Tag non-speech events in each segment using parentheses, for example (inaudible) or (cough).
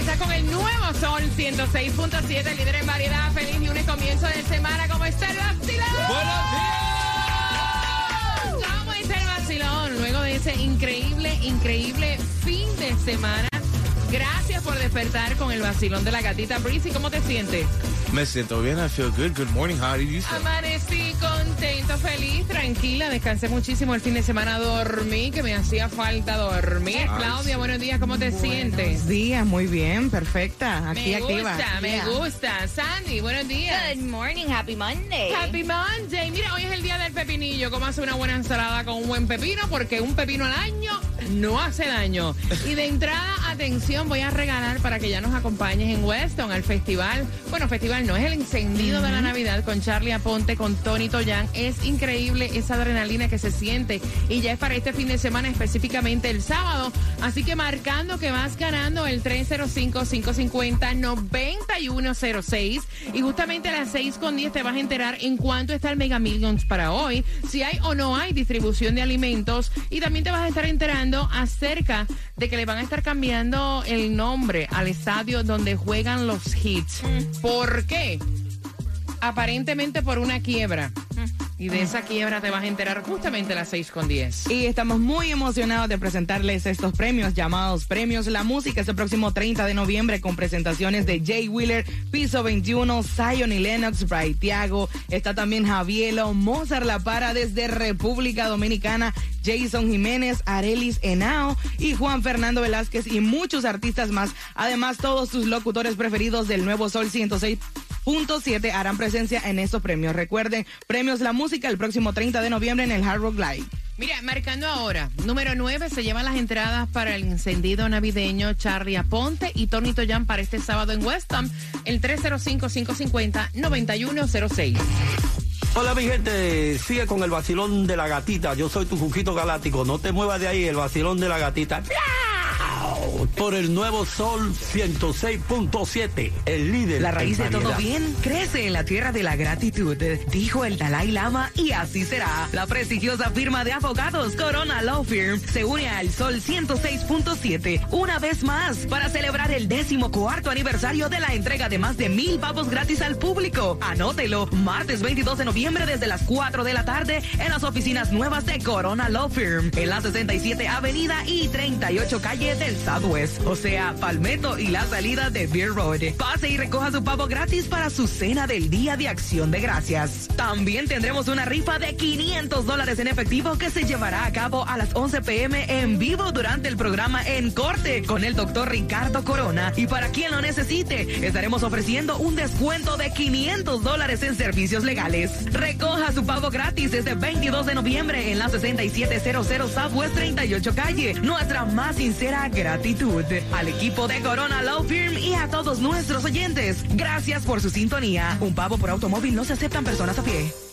Que está con el nuevo Sol 106.7, líder en variedad. Feliz lunes, comienzo de semana. ¿Cómo está el vacilón? ¿Cómo está el vacilón? Luego de ese increíble, increíble fin de semana. Gracias por despertar con el vacilón de la gatita. Breezy, ¿cómo te sientes? Me siento bien, I feel good. Good morning, how are you? Amanecí contento, feliz, tranquila. Descansé muchísimo el fin de semana. Dormí, que me hacía falta dormir. Claudia, buenos días. ¿Cómo te sientes? días, muy bien, perfecta. Aquí Me activa. gusta, me Yeah. gusta. Sandy, buenos días. Good morning, happy Monday. Happy Monday. Mira, hoy es el día del pepinillo. ¿Cómo hace una buena ensalada con un buen pepino? Porque un pepino al año no hace daño. Y de entrada, atención, voy a regalar para que ya nos acompañes en Weston al festival. Bueno, festival no, es el encendido de la Navidad con Charlie Aponte, con Tony Toyan. Es increíble esa adrenalina que se siente. Y ya es para este fin de semana, específicamente el sábado. Así que marcando que vas ganando el 305-550-9106. Y justamente a las 6 con 10 te vas a enterar en cuánto está el Mega Millions para hoy, si hay o no hay distribución de alimentos. Y también te vas a estar enterando acerca de que le van a estar cambiando el nombre al estadio donde juegan los hits. ¿Por qué? Aparentemente por una quiebra. Y de esa quiebra te vas a enterar justamente a las 6 con 10. Y estamos muy emocionados de presentarles estos premios llamados Premios La Música este próximo 30 de noviembre con presentaciones de Jay Wheeler, Piso 21, Zion y Lennox, Bright. Está también Javielo, Mozart La Para desde República Dominicana, Jason Jiménez, Arelis Henao y Juan Fernando Velázquez y muchos artistas más. Además, todos tus locutores preferidos del Nuevo Sol 106.7 harán presencia en estos premios. Recuerden, Premios La Música el próximo 30 de noviembre en el Hard Rock Live. Mira, marcando ahora, número 9 se llevan las entradas para el encendido navideño Charlie Aponte y Tony Toyan para este sábado en West Ham, el 305-550-9106. Hola mi gente, sigue con el vacilón de la gatita. Yo soy tu Juquito Galáctico. No te muevas de ahí, el vacilón de la gatita. ¡Miau! Por el nuevo Sol 106.7, el líder. La raíz de todo bien crece en la tierra de la gratitud, dijo el Dalai Lama, y así será. La prestigiosa firma de abogados Corona Law Firm se une al Sol 106.7 una vez más para celebrar el décimo cuarto aniversario de la entrega de más de mil pavos gratis al público. Anótelo, martes 22 de noviembre desde las 4 de la tarde en las oficinas nuevas de Corona Law Firm, en la 67 Avenida y 38 Calle del Southwest, o sea, Palmetto y la salida de Beer Road. Pase y recoja su pavo gratis para su cena del Día de Acción de Gracias. También tendremos una rifa de 500 dólares en efectivo que se llevará a cabo a las 11 pm en vivo durante el programa En Corte con el doctor Ricardo Corona. Y para quien lo necesite, estaremos ofreciendo un descuento de 500 dólares en servicios legales. Recoja su pavo gratis este 22 de noviembre en la 6700 Southwest 38 Calle. Nuestra más sincera gratitud al equipo de Corona Law Firm y a todos nuestros oyentes. Gracias por su sintonía. Un pavo por automóvil no se aceptan personas a pie.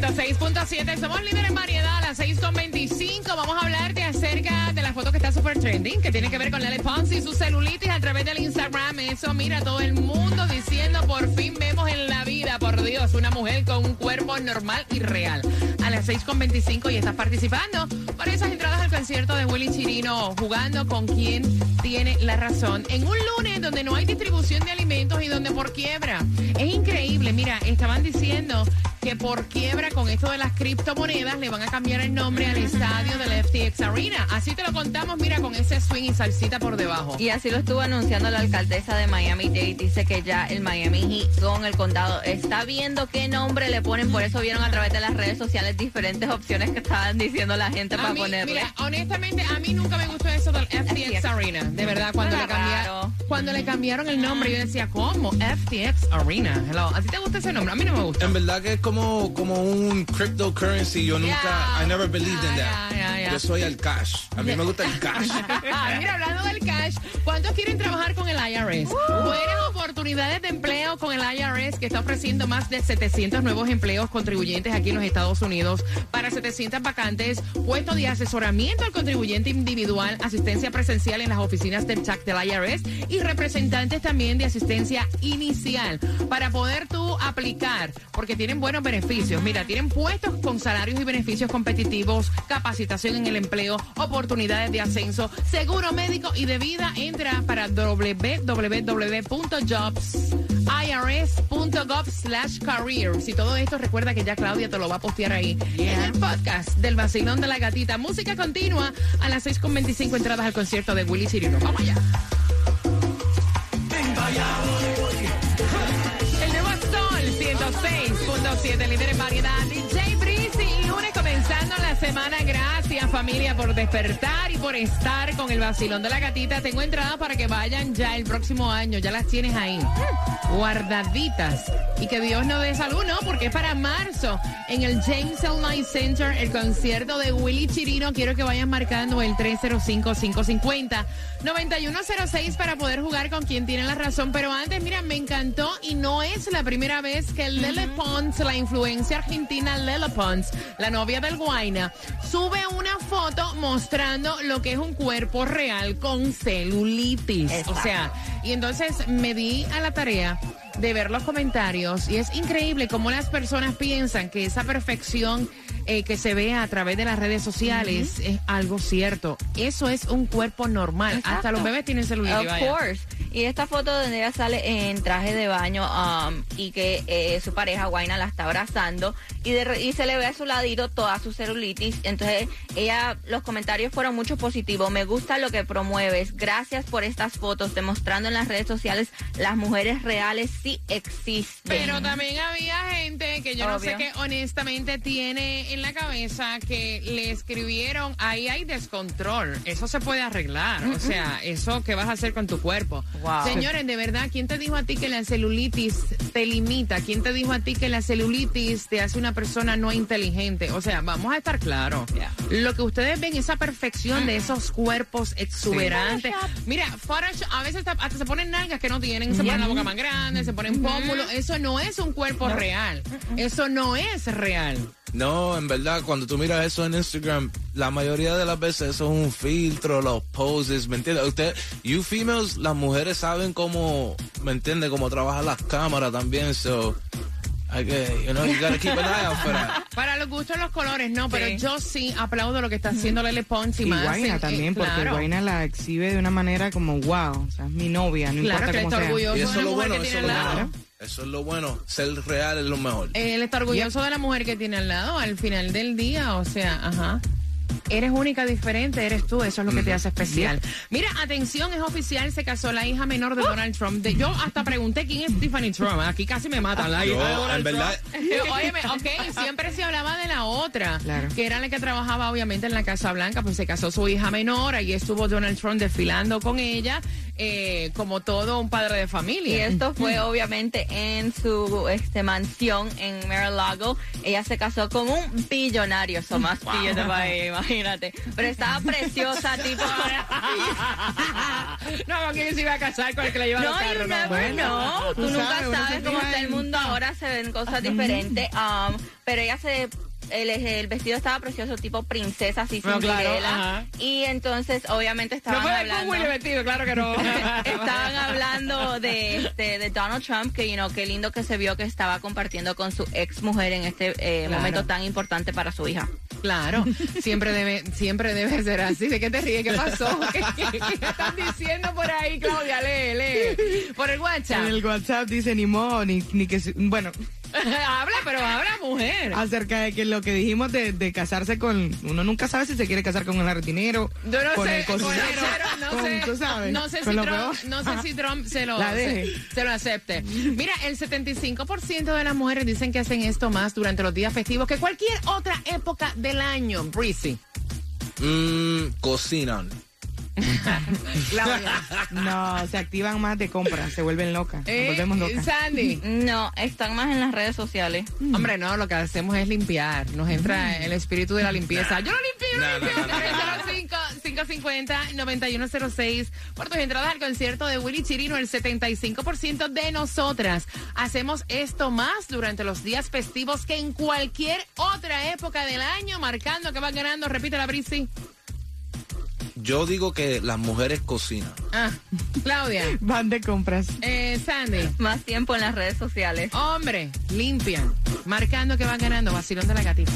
106.7. Somos líderes en variedad a las 6.25. Vamos a hablarte acerca de la foto que super trending, que tiene que ver con Lele Pons y su celulitis a través del Instagram. Eso, mira, todo el mundo diciendo por fin vemos en la vida, por Dios, una mujer con un cuerpo normal y real. A las 6.25 y estás participando por esas entradas al concierto de Willy Chirino, jugando con quien tiene la razón. En un lunes donde no hay distribución de alimentos y donde por quiebra. Es increíble, mira, estaban diciendo que por quiebra con esto de las criptomonedas le van a cambiar el nombre al estadio del FTX Arena. Así te lo contamos, mira, con ese swing y salsita por debajo. Y así lo estuvo anunciando la alcaldesa de Miami-Dade. Dice que ya el Miami Heat con el condado está viendo qué nombre le ponen. Por eso vieron a través de las redes sociales diferentes opciones que estaban diciendo la gente A para mí, ponerle. mira, honestamente, a mí nunca me gustó eso del FTX Arena. De verdad, cuando le, cambiaron. Cuando le cambiaron el nombre, yo decía, ¿cómo? FTX Arena. Hello. ¿A ti te gusta ese nombre? A mí no me gusta. En verdad que es como, como un cryptocurrency. Yo nunca, Yeah. I never believed in that. yeah, yeah. Yo soy el cash. A mí me gusta el cash. (laughs) Mira, hablando del cash, ¿cuántos quieren trabajar con el IRS? Buenas oportunidades de empleo con el IRS que está ofreciendo más de 700 nuevos empleos contribuyentes aquí en los Estados Unidos para 700 vacantes, puestos de asesoramiento al contribuyente individual, asistencia presencial en las oficinas del TAC del IRS y representantes también de asistencia inicial para poder tú aplicar, porque tienen buenos beneficios. Mira, tienen puestos con salarios y beneficios competitivos, capacitación en el empleo, oportunidades de ascenso, seguro médico y de vida. Entra para www.jobsirs.gov slash careers. Y todo esto recuerda que ya Claudia te lo va a postear ahí en el podcast del vacilón de la gatita. Música continua a las 6.25 entradas al concierto de Willy Chirino. Vamos allá. El nuevo Sol 106.7, líder en variedad. DJ Breezy y lunes comenzando la semana. Gracias familia por despertar y por estar con el vacilón de la gatita. Tengo entradas para que vayan ya el próximo año. Ya las tienes ahí. Guardaditas. Y que Dios nos dé salud, ¿no? Porque es para marzo. En el James L. Knight Center, el concierto de Willy Chirino. Quiero que vayan marcando el 305-550. 9106 para poder jugar con quien tiene la razón. Pero antes, mira, me encantó y no es la primera vez que Lele Pons, la influencia argentina Lele Pons, la novia del Guaina, sube una foto mostrando lo que es un cuerpo real con celulitis. O sea, y entonces me di a la tarea de ver los comentarios y es increíble cómo las personas piensan que esa perfección eh, que se ve a través de las redes sociales es algo cierto. Eso es un cuerpo normal. Hasta los bebés tienen celulitis. Of vaya. course. Y esta foto donde ella sale en traje de baño um, y que eh, su pareja Guaina la está abrazando y, de re- y se le ve a su ladito toda su celulitis. Entonces ella, los comentarios fueron mucho positivos. Me gusta lo que promueves. Gracias por estas fotos demostrando en las redes sociales las mujeres reales sí existen. Pero también había gente que yo no sé qué honestamente tiene en la cabeza que le escribieron, ahí hay descontrol, eso se puede arreglar, o sea, eso que vas a hacer con tu cuerpo. Wow. Señores, de verdad, ¿quién te dijo a ti que la celulitis te limita? ¿Quién te dijo a ti que la celulitis te hace una persona no inteligente? O sea, vamos a estar claros. Yeah. Lo que ustedes ven, esa perfección de esos cuerpos exuberantes. Mira, Photoshop, a veces hasta, hasta se ponen nalgas que no tienen, se ponen la boca más grande, se ponen pómulos. Eso no es un cuerpo real. Eso no es real. No, en verdad, cuando tú miras eso en Instagram, la mayoría de las veces eso es un filtro, los poses, ¿me entiendes? Usted, you females, las mujeres saben cómo, ¿me entiende? Cómo trabajan las cámaras también, so, hay que, you know, you gotta keep an eye out for that. (laughs) Para los gustos los colores, no, pero Sí. yo sí aplaudo lo que está haciendo Lele Pons y, Y más. En- eh, también, porque claro. Guaina la exhibe de una manera como wow, o sea, es mi novia, no Claro importa que él cómo está sea. orgulloso Y de eso la es lo mujer bueno, que eso tiene es al lo lado. bueno. Eso es lo bueno, ser real es lo mejor. Él está orgulloso de la mujer que tiene al lado al final del día, o sea, ajá. Eres única, diferente, eres tú, eso es lo que te hace especial. Mira, atención, es oficial, se casó la hija menor de Donald Trump. De- yo hasta pregunté quién es Tiffany Trump, aquí casi me matan la Yo, hija de Donald en Trump. verdad- (laughs) Óyeme, ok, siempre se hablaba de la otra, Claro. que era la que trabajaba obviamente en la Casa Blanca, pues se casó su hija menor, ahí estuvo Donald Trump desfilando con ella, eh, como todo un padre de Y familia. esto fue obviamente en su este, mansión en Mar-a-Lago. Ella se casó con un billonario, son más pillos de país, imagínate. Pero estaba preciosa, (laughs) tipo... no, ¿con quién se iba a casar con el que le lleva No, los carros? you No, bueno. know. Tú tú nunca sabes, cómo está el mundo ahora, se ven cosas diferentes. Um, pero ella se... El, el vestido estaba precioso, tipo princesa, así No, claro, Cinderella. y entonces, obviamente, No estaban puede hablando... con Willy vestido, claro que no. (laughs) (laughs) Estaban hablando de, este, de Donald Trump, que you know, qué lindo que se vio que estaba compartiendo con su ex mujer en este eh, Claro. momento tan importante para su hija. Claro, siempre debe, siempre debe ser así. ¿De qué te ríes? ¿Qué pasó? (laughs) ¿Qué, qué- qué están diciendo por ahí, Claudia? Lee, lee. Por el WhatsApp. En el WhatsApp dice ni modo, ni, ni que... Bueno, (laughs) habla, pero habla mujer. Acerca de que lo que dijimos de, de casarse con. Uno nunca sabe si se quiere casar con el jardinero. Yo no con sé, el con el cocinero. cero, no con- sé, tú sabes, no sé si Trump, no sé si Trump se lo, se lo acepte. Mira, el 75% de las mujeres dicen que hacen esto más durante los días festivos que cualquier otra época del año. Breezy. Mm, cocinan. Claudia. No, se activan más de compras, se vuelven locas. Eh, Nos volvemos locas. Sandy. No, están más en las redes sociales. Hombre, no, lo que hacemos es limpiar. Nos entra el espíritu de la limpieza. Yo lo limpio, yo Nah, lo limpio. nah, nah, nah, 550-9106. (laughs) Por tus entradas al concierto de Willy Chirino, el 75% de nosotras hacemos esto más durante los días festivos que en cualquier otra época del año, marcando que va ganando. Repite la brisi. Yo digo que las mujeres cocinan. Ah, Claudia. (laughs) Van de compras. Eh, Sandy. Más tiempo en las redes sociales. Hombre, limpian. Marcando que van ganando. Vacilón de la gatita.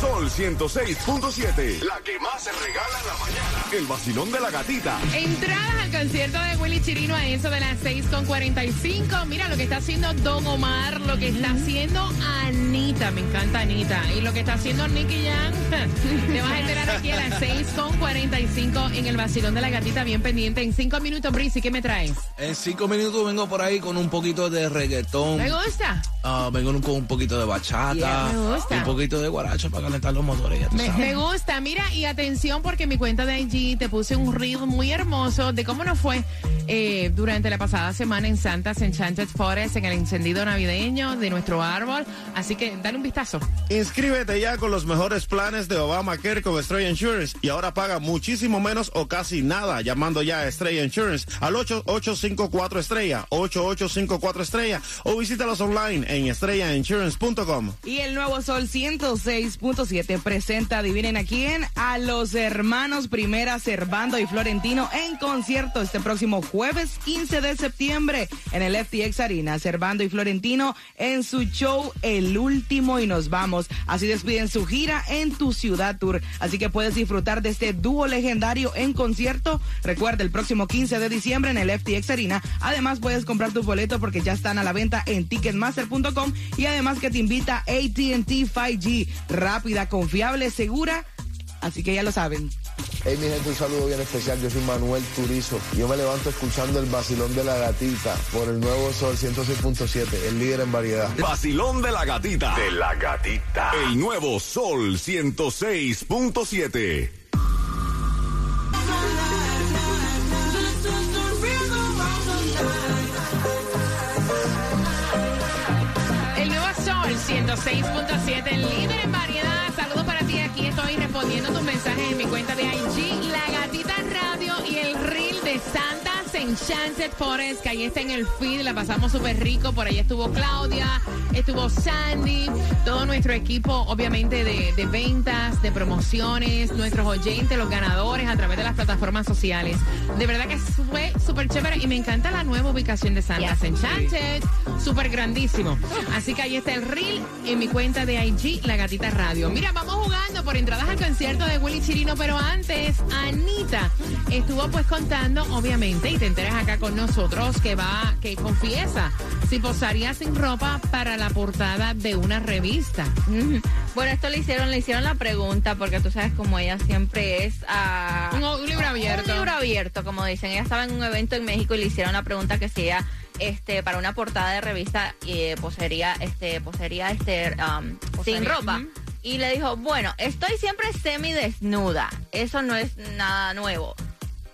Sol 106.7. La que más se regala en la mañana. El vacilón de la gatita. Entradas al concierto de Willy Chirino a eso de las 6.45. Mira lo que está haciendo Don Omar, lo que está haciendo Anita. Me encanta Anita. Y lo que está haciendo Nicky Jam. (laughs) Te vas a enterar aquí a las 6.45 en el vacilón de la gatita, bien pendiente. En cinco minutos, Brisi, ¿qué me traes? En cinco minutos vengo por ahí con un poquito de reggaetón. ¿Me gusta? Ah, vengo con un poquito de bachata. Yeah, me gusta. y un poquito de guaracho para calentar los motores. ya Me, gusta, mira, y atención porque en mi cuenta de IG te puse un reel muy hermoso de cómo nos fue eh, durante la pasada semana en Santa's Enchanted Forest en el encendido navideño de nuestro árbol. Así que dale un vistazo. Inscríbete ya con los mejores planes de Obamacare con Estrella Insurance y ahora paga muchísimo menos o casi nada llamando ya a Estrella Insurance al 8854 Estrella, 8854 Estrella o visítalos online en estrellainsurance.com. Y el nuevo Sol 106.7 presenta, adivinen a quién, a los hermanos Primera Servando y Florentino en concierto este próximo jueves 15 de septiembre en el FTX Arena. Servando y Florentino en su show El Último y Nos Vamos. Así despiden su gira en tu ciudad tour. Así que puedes disfrutar de este dúo legendario en concierto. Recuerda el próximo 15 de diciembre en el FTX Arena. Además puedes comprar tu boleto porque ya están a la venta en ticketmaster.com y además que te invita AT&T 5G. Rápida, confiable, segura. Así que ya lo saben. Hey mi gente, un saludo bien especial. Yo soy Manuel Turizo. Yo me levanto escuchando el vacilón de la gatita por el nuevo Sol 106.7, el líder en variedad. Vacilón de la gatita. De la gatita. El nuevo Sol 106.7. 106.7, el líder en variedad. Saludos para ti. Aquí estoy respondiendo tus mensajes en mi cuenta de IG, La Gatita Radio y el reel de Santa's Enchanted Forest, que ahí está en el feed. La pasamos súper rico. Por ahí estuvo Claudia, estuvo Sandy, todo nuestro equipo, obviamente, de, de ventas, de promociones, nuestros oyentes, los ganadores a través de las plataformas sociales. De verdad que fue súper chévere y me encanta la nueva ubicación de Santa's Enchanted. Súper grandísimo. Así que ahí está el reel en mi cuenta de IG, La Gatita Radio. Mira, vamos jugando por entradas al concierto de Willy Chirino, pero antes, Anita estuvo pues contando, obviamente, y te acá con nosotros, que va, que confiesa si posaría sin ropa para la portada de una revista. Bueno, esto le hicieron, le hicieron la pregunta porque tú sabes como ella siempre es a Un, un libro abierto. Un libro abierto, como dicen. Ella estaba en un evento en México y le hicieron la pregunta que si ella, este, para una portada de revista, eh, poseería, este, poseería, este, um, sin Posería, ropa. Y le dijo, bueno, estoy siempre semidesnuda. Eso no es nada nuevo.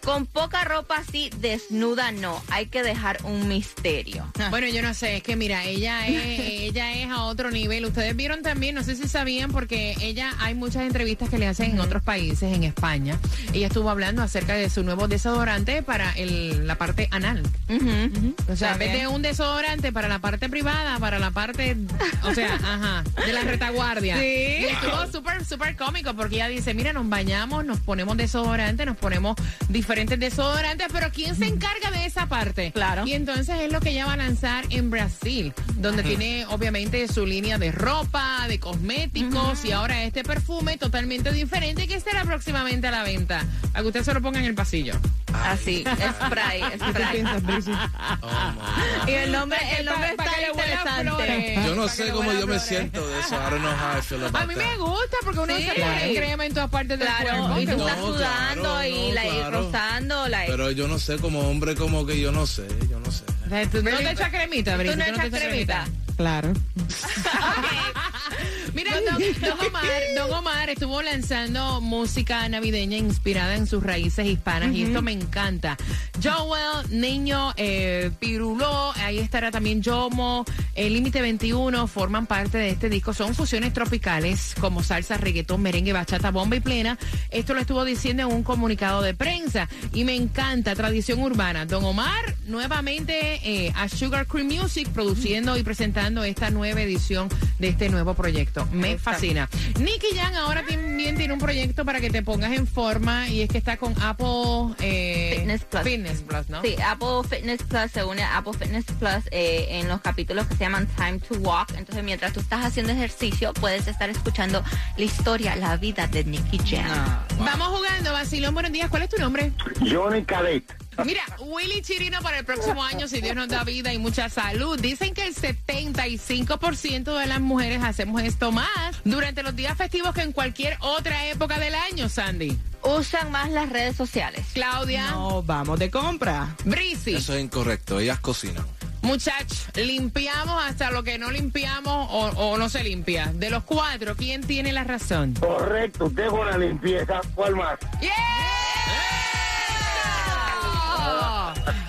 Con poca ropa así, desnuda no. Hay que dejar un misterio. Bueno, yo no sé, es que mira, ella es, (laughs) ella es a otro nivel. Ustedes vieron también, no sé si sabían, porque ella hay muchas entrevistas que le hacen en otros países, en España. Ella estuvo hablando acerca de su nuevo desodorante para el, la parte anal. O sea, en vez de un desodorante para la parte privada, para la parte, o sea, (laughs) ajá, de la retaguardia. Sí. Y estuvo súper, súper cómico porque ella dice, mira, nos bañamos, nos ponemos desodorante, nos ponemos diferentes diferentes desodorantes, pero ¿quién se encarga de esa parte? Claro. Y entonces es lo que ella va a lanzar en Brasil, donde tiene obviamente su línea de ropa, de cosméticos y ahora este perfume totalmente diferente que estará próximamente a la venta. A que usted se lo ponga en el pasillo. Así, spray, ¿Qué spray. Brizy? Y el nombre, el nombre está que interesante. Yo no sé cómo yo me siento de eso. I don't know how I feel about A mí me gusta porque uno Sí. se pone crema en todas partes del Claro, cuerpo. y tú No, estás sudando claro, y no, la claro. rozando, la Pero yo no sé, como hombre, como que yo no sé, yo no sé. ¿Tú no te echas cremita, Brice? ¿Tú no te echas cremita? Claro. (laughs) Mira, don, don Omar, don Omar estuvo lanzando música navideña inspirada en sus raíces hispanas y esto me encanta. Joel, Niño, eh, Piruló, ahí estará también Yomo, el Límite 21 forman parte de este disco. Son fusiones tropicales como salsa, reggaetón, merengue, bachata, bomba y plena. Esto lo estuvo diciendo en un comunicado de prensa y me encanta, tradición urbana. Don Omar nuevamente eh, a Sugar Cream Music produciendo y presentando esta nueva edición de este nuevo proyecto. Me fascina. Nicky Jan ahora también tiene un proyecto para que te pongas en forma y es que está con Apple eh, Fitness Plus. Fitness Plus, ¿no? Sí, Apple Fitness Plus se une a Apple Fitness Plus eh, en los capítulos que se llaman Time to Walk. Entonces, mientras tú estás haciendo ejercicio, puedes estar escuchando la historia, la vida de Nicky Jam. Vamos jugando, Basilón. Buenos días. ¿Cuál es tu nombre? Johnny Cadet. Mira, Willy Chirino para el próximo año, si Dios nos da vida y mucha salud. Dicen que el 75% de las mujeres hacemos esto más durante los días festivos que en cualquier otra época del año, Sandy. Usan más las redes sociales. Claudia, No, vamos de compra. Brisi, Eso es incorrecto, ellas cocinan. muchachos, limpiamos hasta lo que no limpiamos o, o no se limpia. De los cuatro, ¿quién tiene la razón? Correcto, con la limpieza, ¿cuál más? ¡Yeah!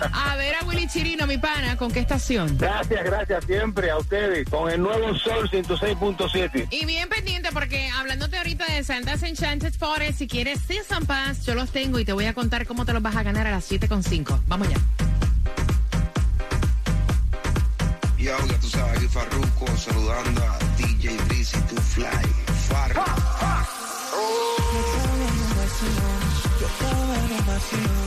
A ver a Willy Chirino, mi pana, ¿con qué estación? Gracias, gracias siempre a ustedes con el nuevo Sol 106.7. Y bien pendiente porque hablándote ahorita de Santa's Enchanted Forest, si quieres Season Pass, yo los tengo y te voy a contar cómo te los vas a ganar a las 7.5. Vamos ya. Yo, ya tú sabes, aquí Farruko saludando a DJ Breezy to Fly. Farro. Cuando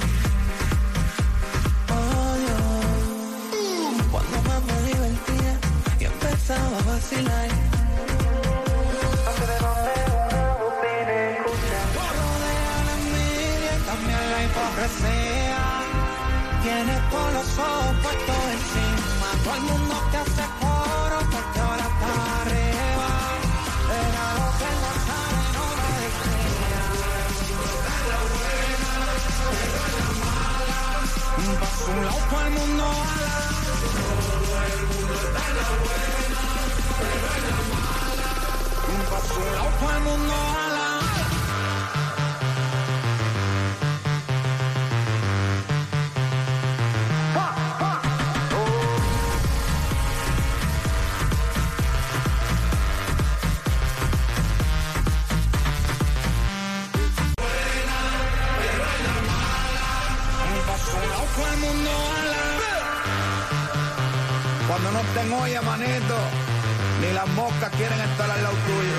ni las moscas quieren estar al lado tuyo.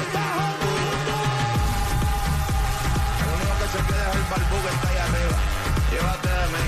El único que se queda es el barbú que está ahí arriba. Llévate de mí.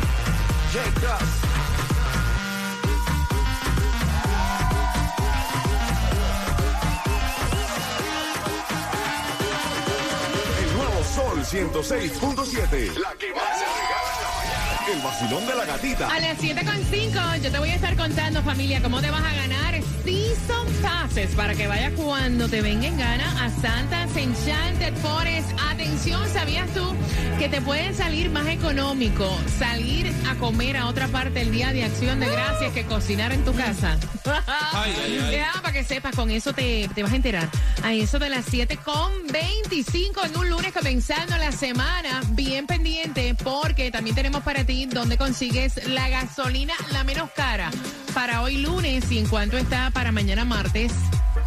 Nuevo Sol 106.7. La que más se regala en la mañana. El vacilón de la gatita. A las 7.5 yo te voy a estar contando, familia, cómo te vas a ganar Season Passes para que vayas cuando te venga en gana a Santa's Enchanted Forest. Atención, ¿sabías tú que te puede salir más económico salir a comer a otra parte el día de acción de gracias que cocinar en tu casa? (laughs) Ay, ay, ay. Ya, para que sepas, con eso te, te vas a enterar. A eso de las 7 con 25 en un lunes comenzando la semana. Bien pendiente porque también tenemos para ti donde consigues la gasolina la menos cara para hoy lunes y en cuanto está para mañana martes.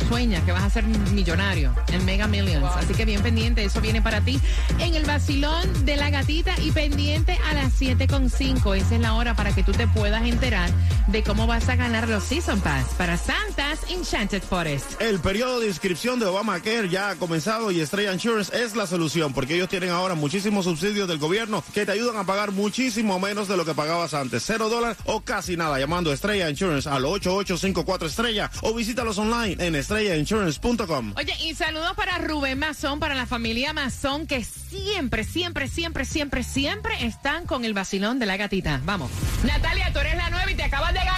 Sueñas que vas a ser millonario en Mega Millions. Así que bien pendiente, eso viene para ti en el vacilón de la gatita y pendiente a las 7.5. Esa es la hora para que tú te puedas enterar de cómo vas a ganar los Season Pass para Santa's Enchanted Forest. El periodo de inscripción de Obamacare ya ha comenzado y Estrella Insurance es la solución porque ellos tienen ahora muchísimos subsidios del gobierno que te ayudan a pagar muchísimo menos de lo que pagabas antes. Cero dólares o casi nada llamando a Estrella Insurance al 8854 Estrella o visítalos online en estrellainsurance.com. Oye, y saludos para Rubén Mazón, para la familia Mazón, que siempre, siempre, siempre, siempre, siempre están con el vacilón de la gatita. Vamos. Natalia, tú eres la nueva y te acabas de ganar.